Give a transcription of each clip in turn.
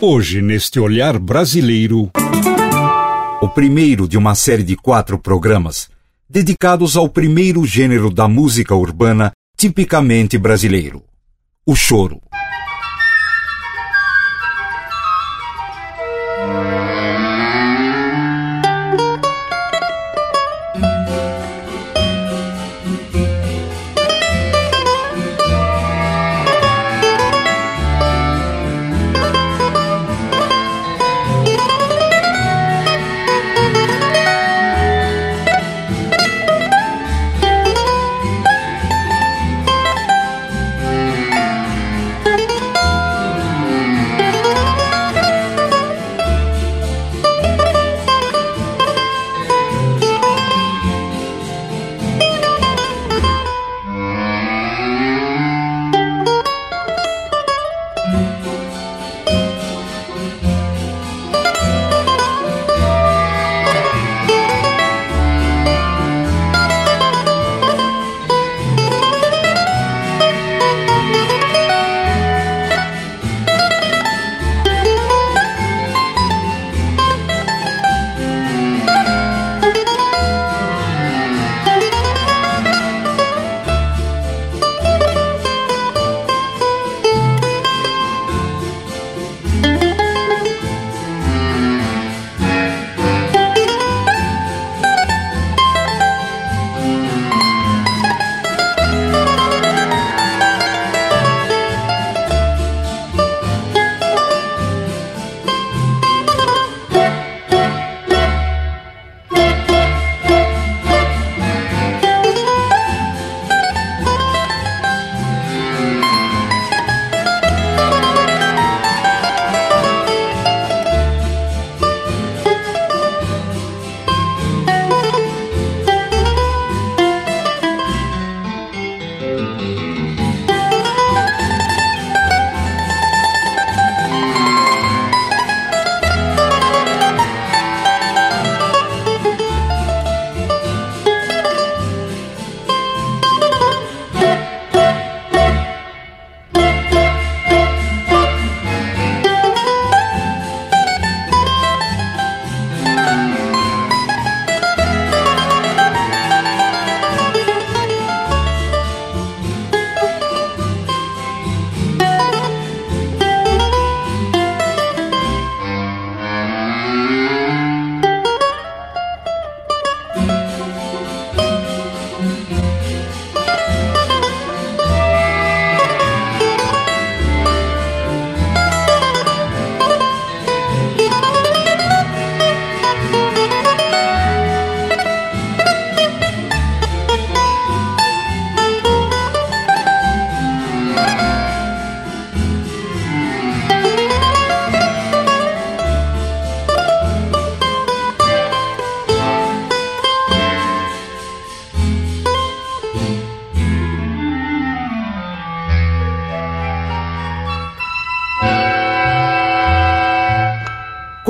Hoje, neste olhar brasileiro, o primeiro de uma série de quatro programas dedicados ao primeiro gênero da música urbana tipicamente brasileiro: o choro.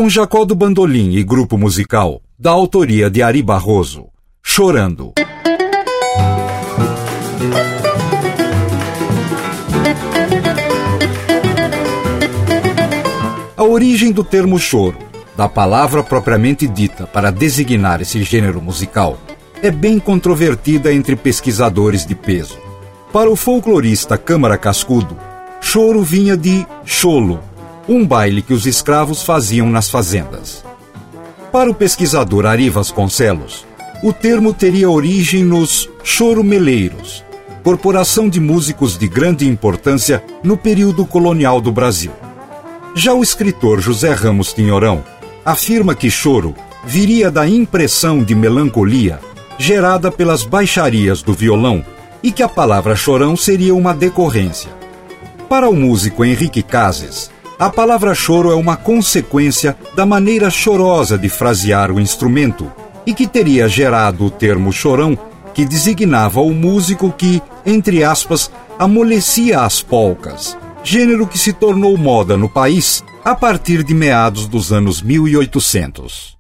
Jacó do Bandolim e grupo musical, da autoria de Ari Barroso, Chorando. A origem do termo choro, da palavra propriamente dita para designar esse gênero musical, é bem controvertida entre pesquisadores de peso. Para o folclorista Câmara Cascudo, choro vinha de cholo, um baile que os escravos faziam nas fazendas. Para o pesquisador Ari Vasconcelos, o termo teria origem nos choromeleiros, corporação de músicos de grande importância no período colonial do Brasil. Já o escritor José Ramos Tinhorão afirma que choro viria da impressão de melancolia gerada pelas baixarias do violão e que a palavra chorão seria uma decorrência. Para o músico Henrique Cases, A palavra choro é uma consequência da maneira chorosa de frasear o instrumento e que teria gerado o termo chorão, que designava o músico que, entre aspas, amolecia as polcas, gênero que se tornou moda no país a partir de meados dos anos 1800.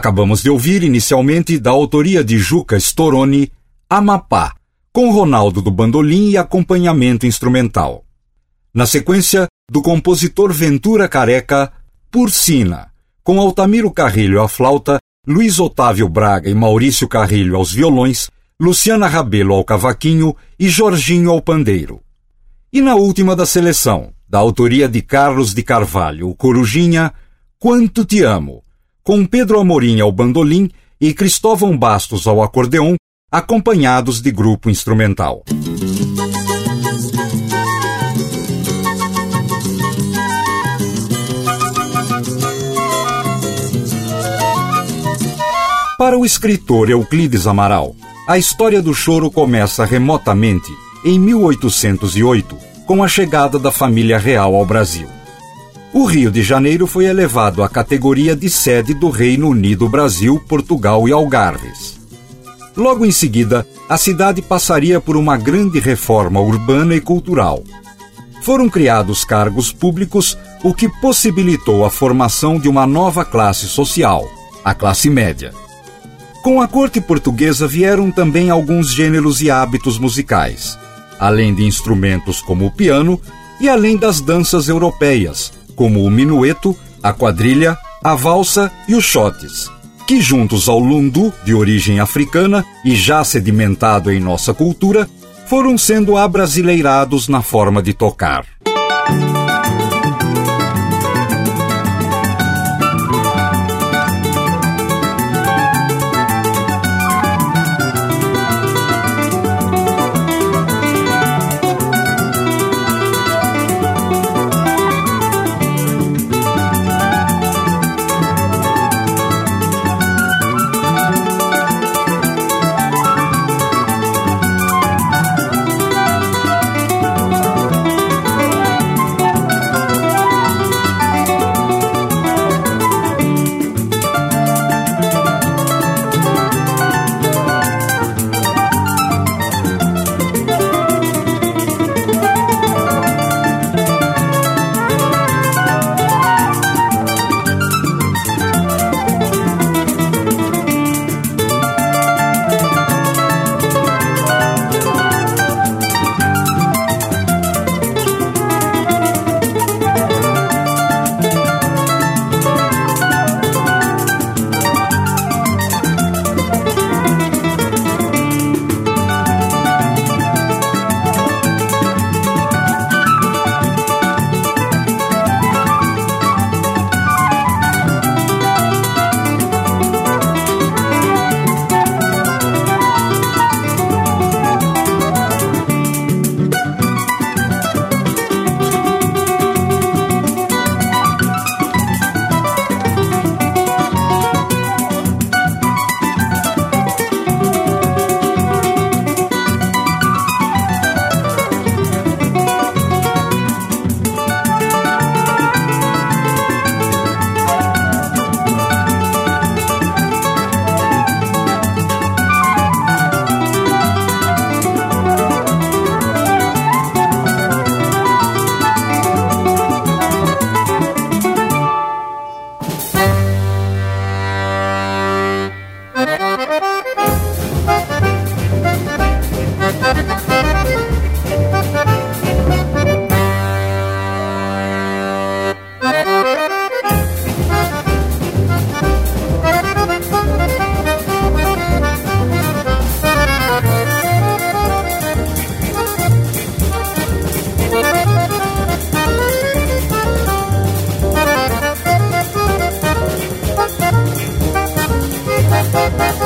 Acabamos de ouvir inicialmente da autoria de Juca Storoni, Amapá, com Ronaldo do bandolim e acompanhamento instrumental. Na sequência, do compositor Ventura Careca, Porcina, com Altamiro Carrilho à flauta, Luiz Otávio Braga e Maurício Carrilho aos violões, Luciana Rabelo ao cavaquinho e Jorginho ao pandeiro. E na última da seleção, da autoria de Carlos de Carvalho, Corujinha, Quanto Te Amo, com Pedro Amorim ao bandolim e Cristóvão Bastos ao acordeão, acompanhados de grupo instrumental. Para o escritor Euclides Amaral, a história do choro começa remotamente em 1808, com a chegada da família real ao Brasil. O Rio de Janeiro foi elevado à categoria de sede do Reino Unido Brasil, Portugal e Algarves. Logo em seguida, a cidade passaria por uma grande reforma urbana e cultural. Foram criados cargos públicos, o que possibilitou a formação de uma nova classe social, a classe média. Com a corte portuguesa vieram também alguns gêneros e hábitos musicais, além de instrumentos como o piano e além das danças europeias, como o minueto, a quadrilha, a valsa e os shotes, que juntos ao lundu, de origem africana e já sedimentado em nossa cultura, foram sendo abrasileirados na forma de tocar. Thank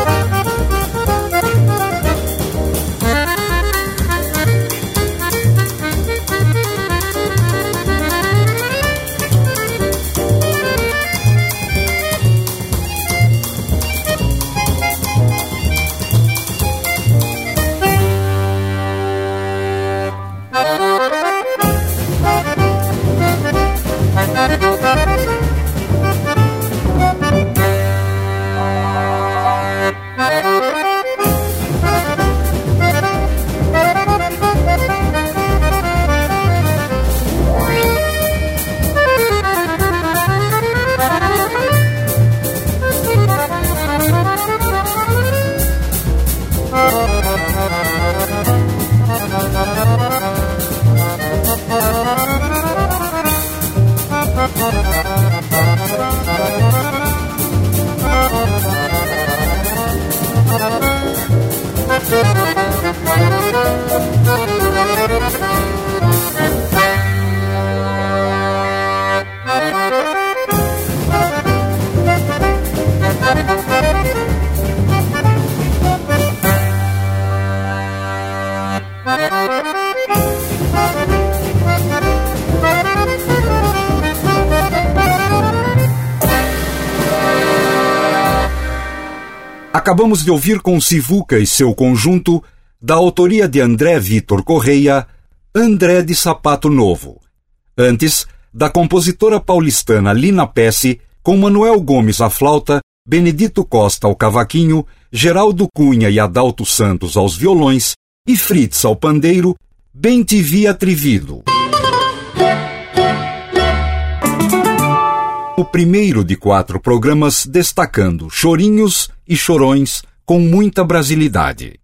Acabamos de ouvir com Sivuca e seu conjunto, da autoria de André Vitor Correia, André de Sapato Novo. Antes, da compositora paulistana Lina Pesce, com Manuel Gomes à flauta, Benedito Costa ao cavaquinho, Geraldo Cunha e Adalto Santos aos violões e Fritz ao pandeiro, Bem Te Vi Atrevido. O primeiro de quatro programas destacando chorinhos e chorões com muita brasilidade.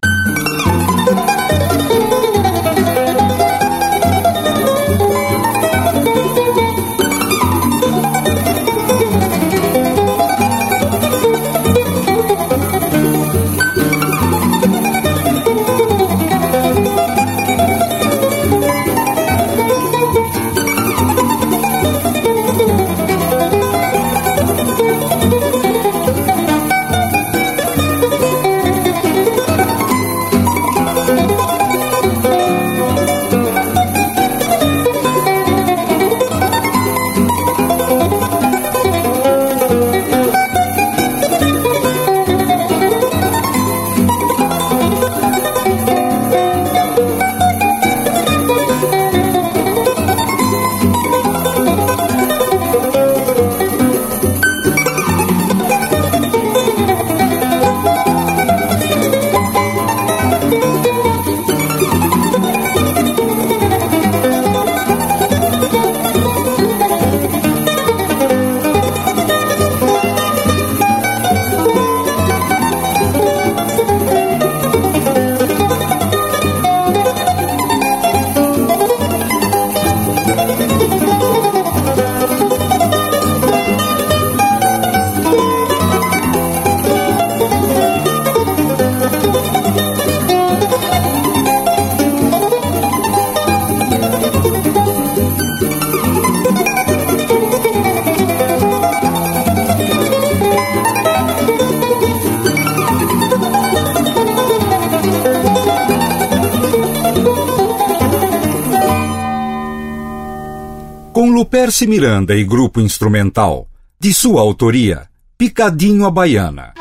Luperce Miranda e Grupo Instrumental, de sua autoria, Picadinho a Baiana.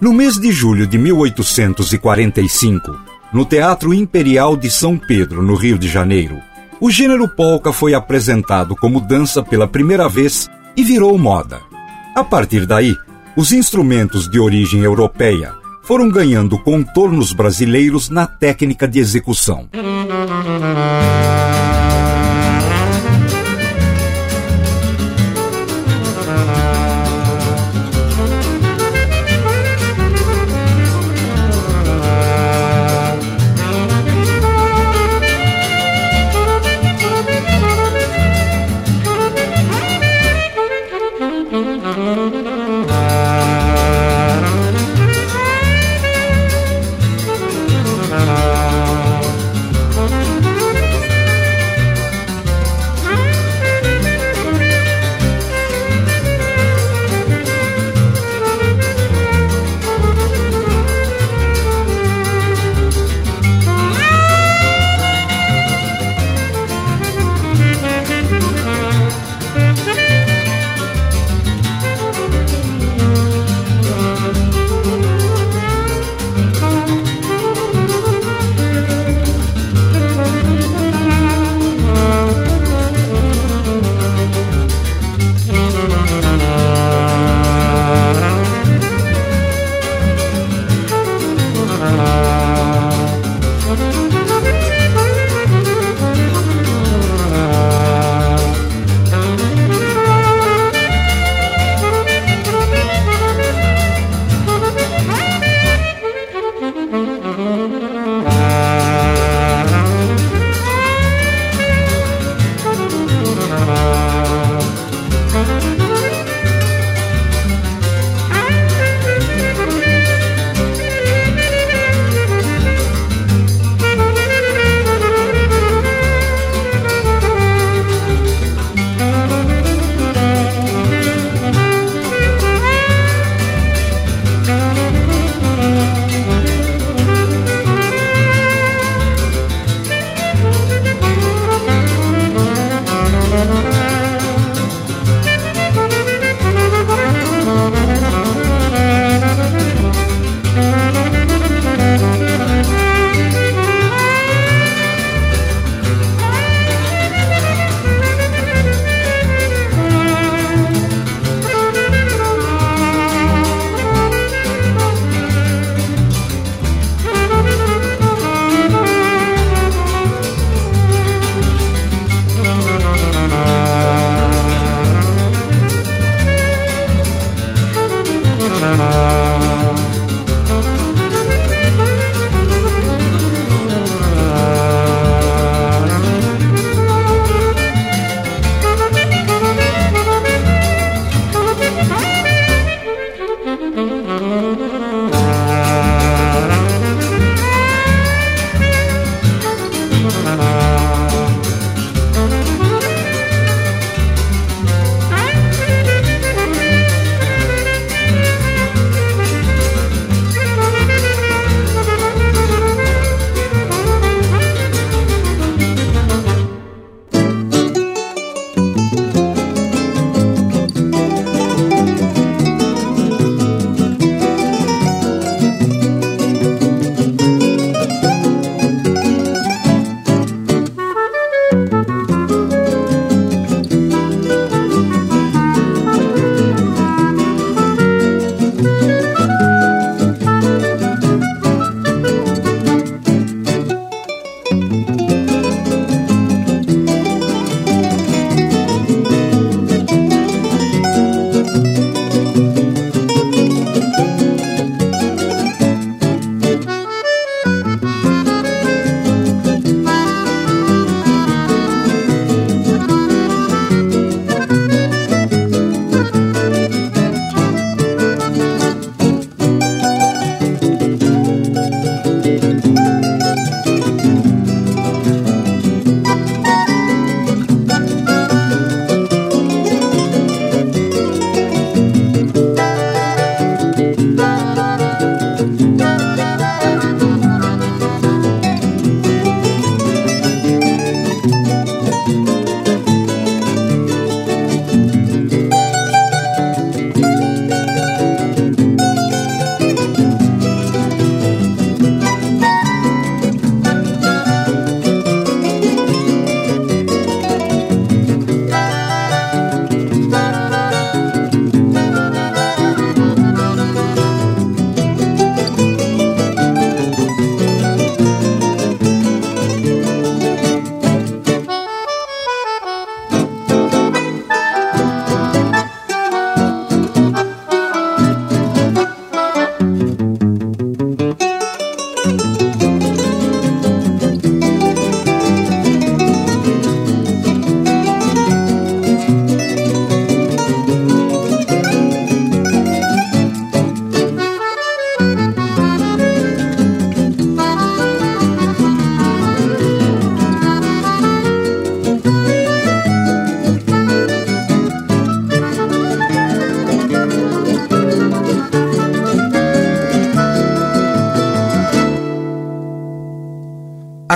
No mês de julho de 1845, no Teatro Imperial de São Pedro, no Rio de Janeiro, o gênero polka foi apresentado como dança pela primeira vez e virou moda. A partir daí, os instrumentos de origem europeia foram ganhando contornos brasileiros na técnica de execução.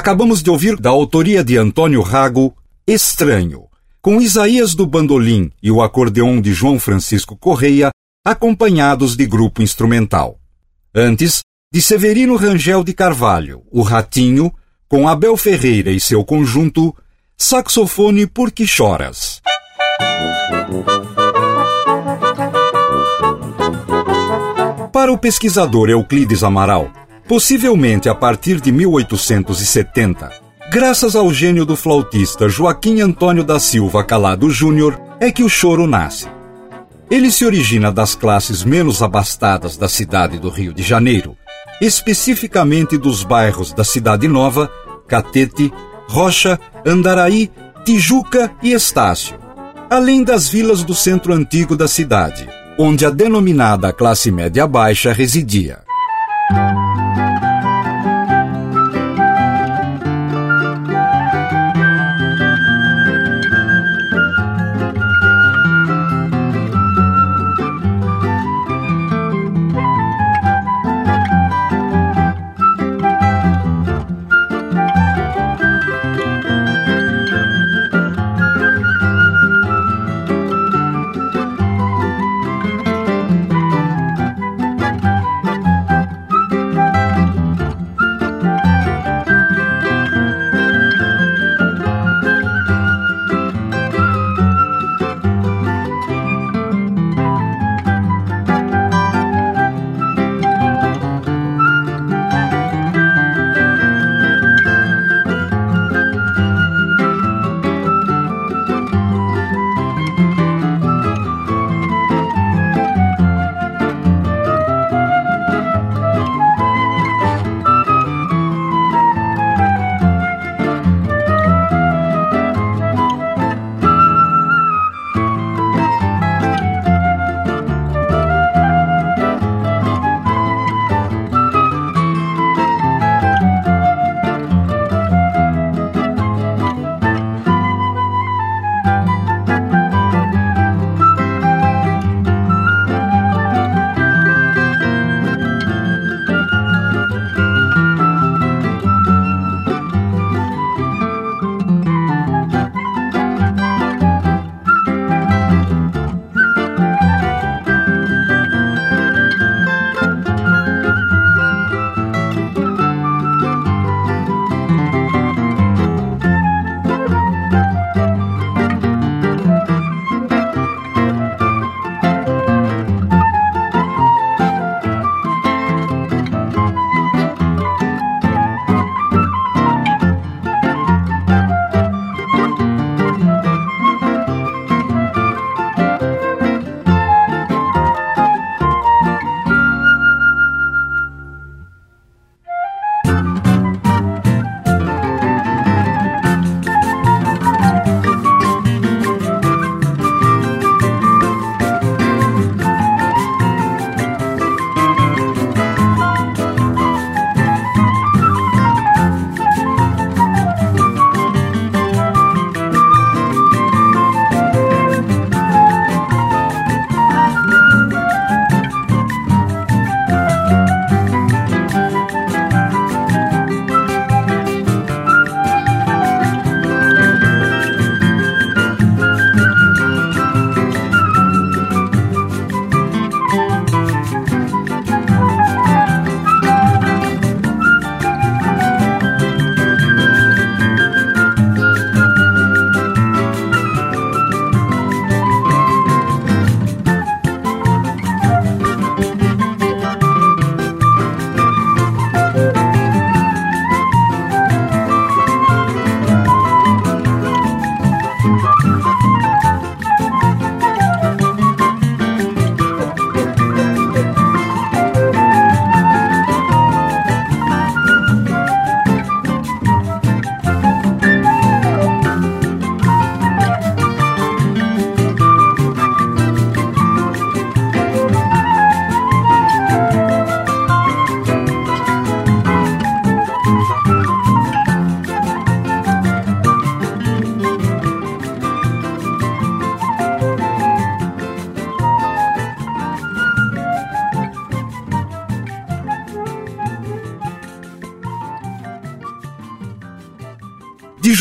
Acabamos de ouvir da autoria de Antônio Rago, Estranho, com Isaías do Bandolim e o acordeão de João Francisco Correia, acompanhados de grupo instrumental. Antes, de Severino Rangel de Carvalho, o Ratinho, com Abel Ferreira e seu conjunto, Saxofone Por Que Choras. Para o pesquisador Euclides Amaral, possivelmente a partir de 1870, graças ao gênio do flautista Joaquim Antônio da Silva Calado Júnior, é que o choro nasce. Ele se origina das classes menos abastadas da cidade do Rio de Janeiro, especificamente dos bairros da Cidade Nova, Catete, Rocha, Andaraí, Tijuca e Estácio, além das vilas do centro antigo da cidade, onde a denominada classe média baixa residia.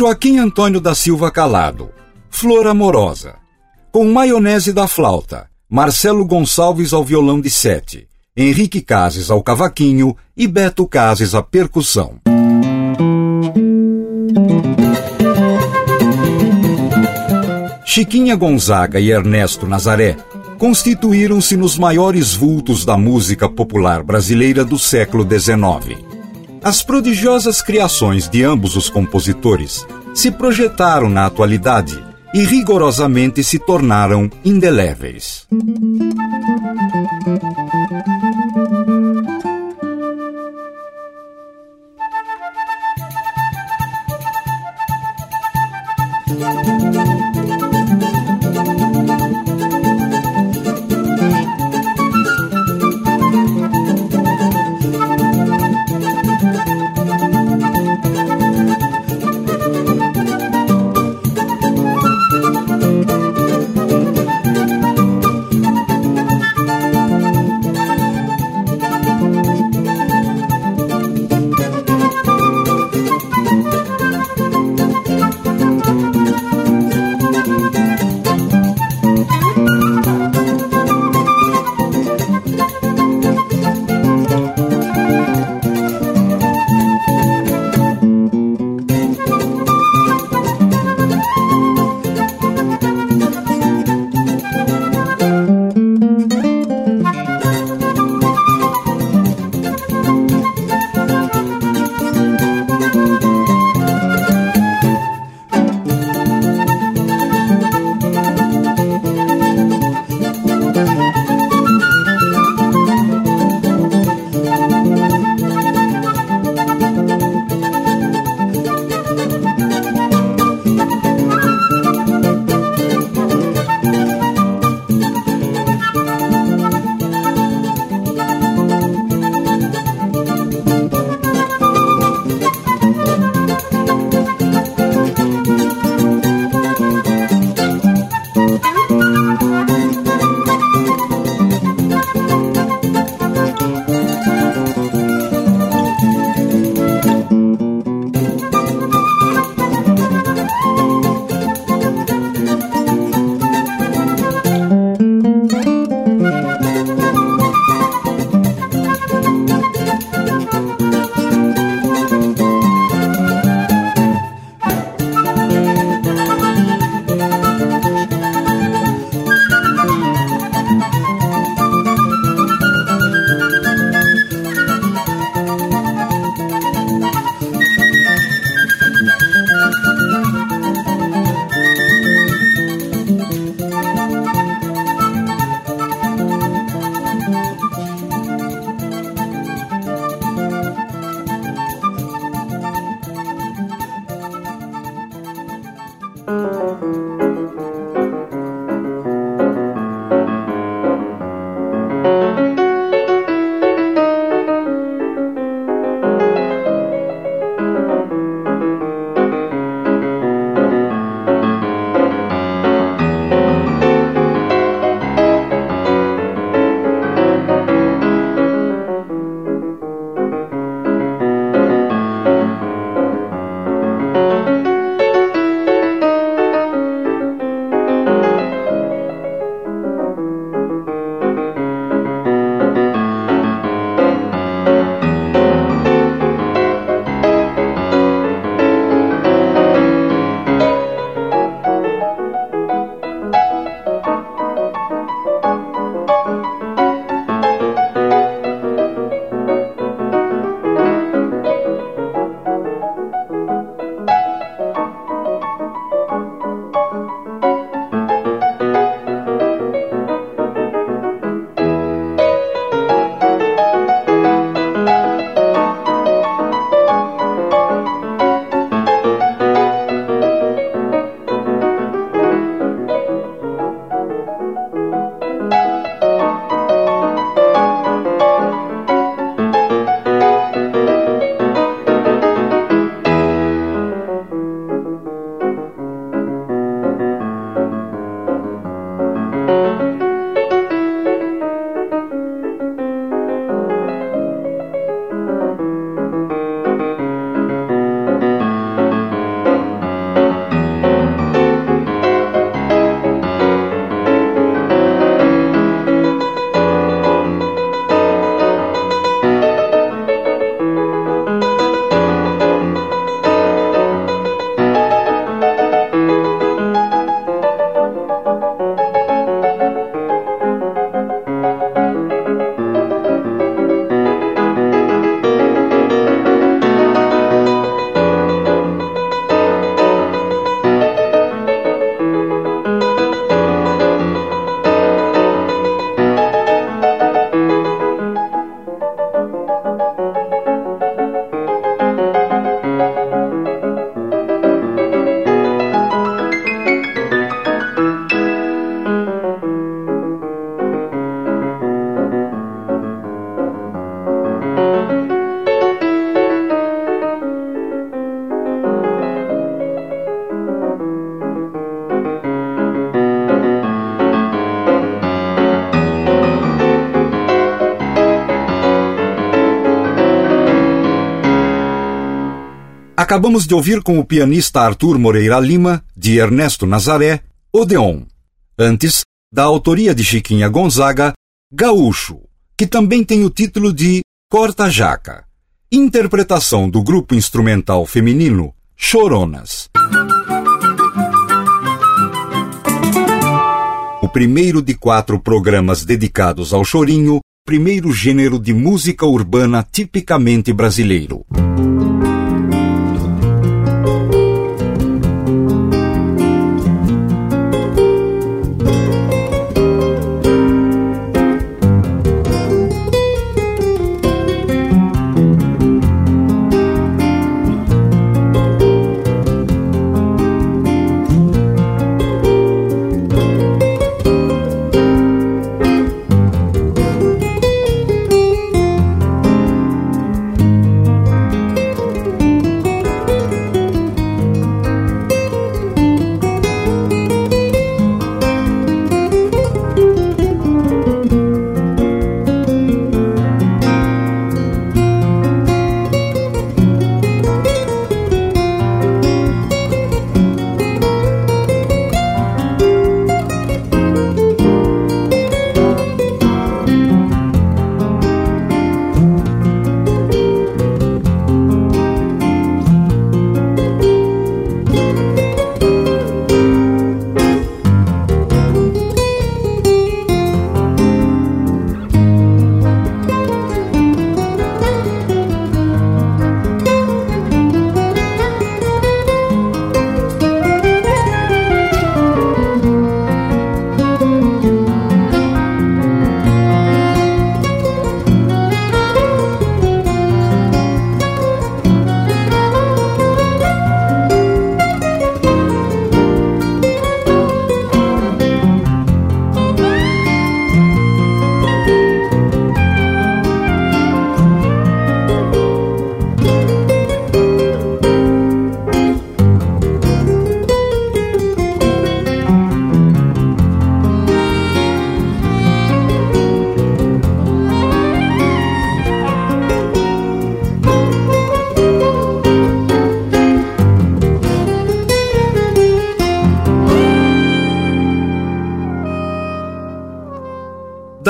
Joaquim Antônio da Silva Calado, Flor Amorosa. Com maionese da flauta, Marcelo Gonçalves ao violão de sete, Henrique Cases ao cavaquinho e Beto Cases à percussão. Chiquinha Gonzaga e Ernesto Nazaré constituíram-se nos maiores vultos da música popular brasileira do século XIX. As prodigiosas criações de ambos os compositores se projetaram na atualidade e rigorosamente se tornaram indeléveis. Acabamos de ouvir com o pianista Arthur Moreira Lima, de Ernesto Nazaré, Odeon. Antes, da autoria de Chiquinha Gonzaga, Gaúcho, que também tem o título de Corta Jaca. Interpretação do grupo instrumental feminino Choronas. O primeiro de quatro programas dedicados ao chorinho, primeiro gênero de música urbana tipicamente brasileiro.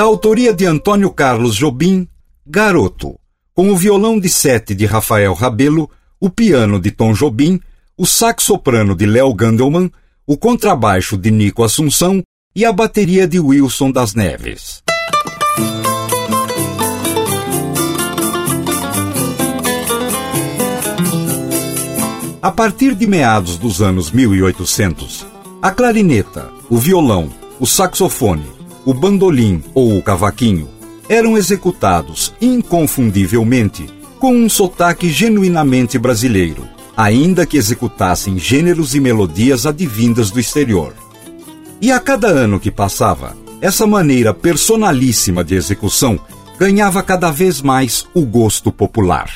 Autoria de Antônio Carlos Jobim, Garoto, com o violão de sete de Rafael Rabelo, o piano de Tom Jobim, o sax-soprano de Léo Gandelman, o contrabaixo de Nico Assunção e a bateria de Wilson das Neves. A partir de meados dos anos 1800, a clarineta, o violão, o saxofone o bandolim ou o cavaquinho eram executados inconfundivelmente com um sotaque genuinamente brasileiro, ainda que executassem gêneros e melodias advindas do exterior. E a cada ano que passava, essa maneira personalíssima de execução ganhava cada vez mais o gosto popular.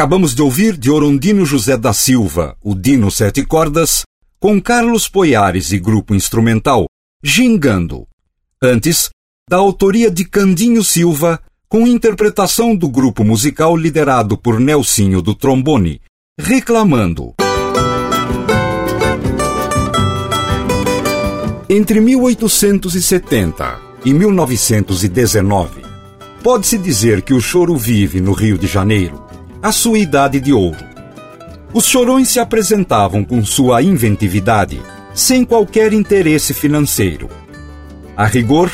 Acabamos de ouvir de Orondino José da Silva, o Dino Sete Cordas, com Carlos Poiares e grupo instrumental, Gingando. Antes, da autoria de Candinho Silva, com interpretação do grupo musical liderado por Nelsinho do Trombone, Reclamando. Entre 1870 e 1919, pode-se dizer que o choro vive no Rio de Janeiro a sua idade de ouro. Os chorões se apresentavam com sua inventividade, sem qualquer interesse financeiro. A rigor,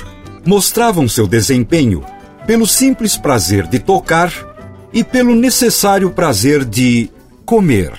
mostravam seu desempenho pelo simples prazer de tocar e pelo necessário prazer de comer.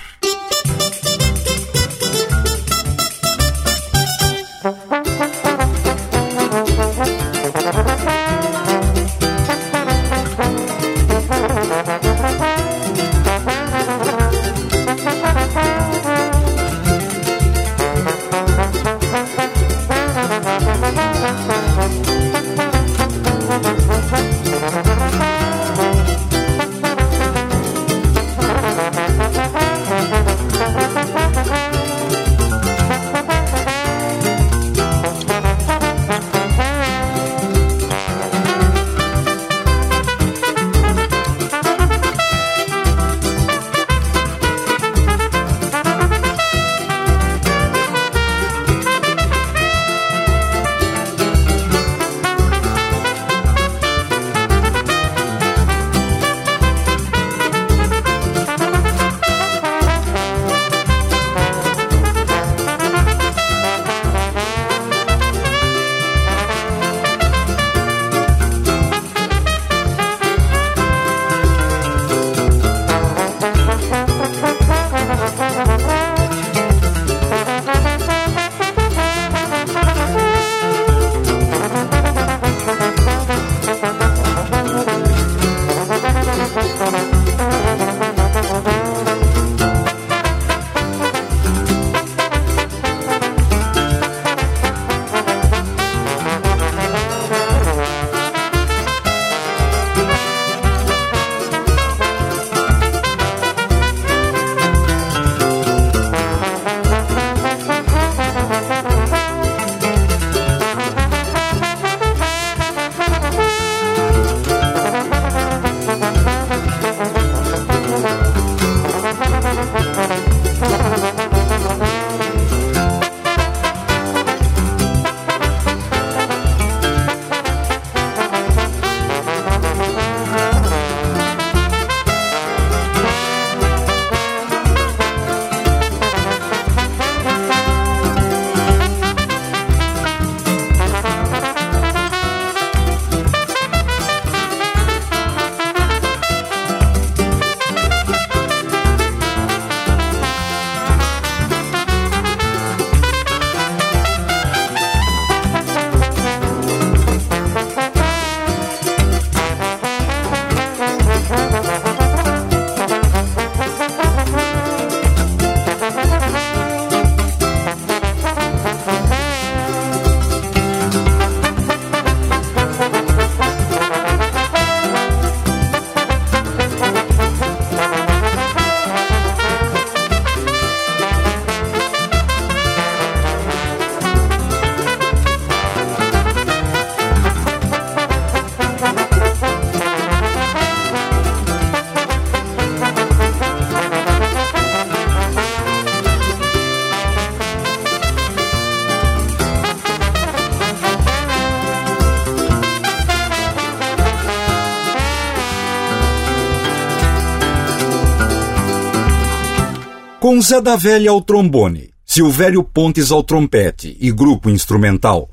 Com Zé da Velha ao trombone, Silvério Pontes ao trompete e grupo instrumental,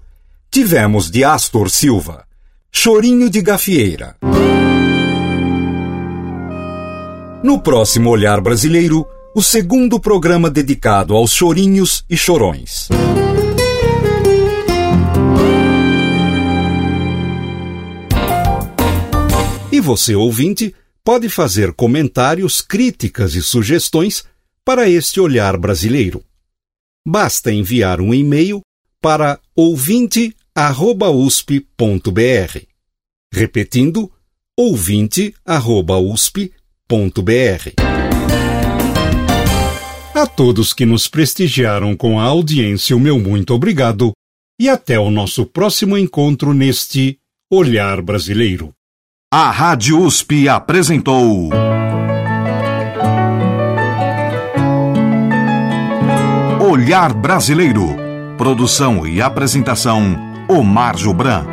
tivemos de Astor Silva, Chorinho de Gafieira. No próximo Olhar Brasileiro, o segundo programa dedicado aos chorinhos e chorões. E você, ouvinte, pode fazer comentários, críticas e sugestões para este olhar brasileiro. Basta enviar um e-mail para ouvinte@usp.br. Repetindo, ouvinte@usp.br. A todos que nos prestigiaram com a audiência, o meu muito obrigado e até o nosso próximo encontro neste Olhar Brasileiro. A Rádio USP apresentou. Olhar Brasileiro. Produção e apresentação: Omar Jobran.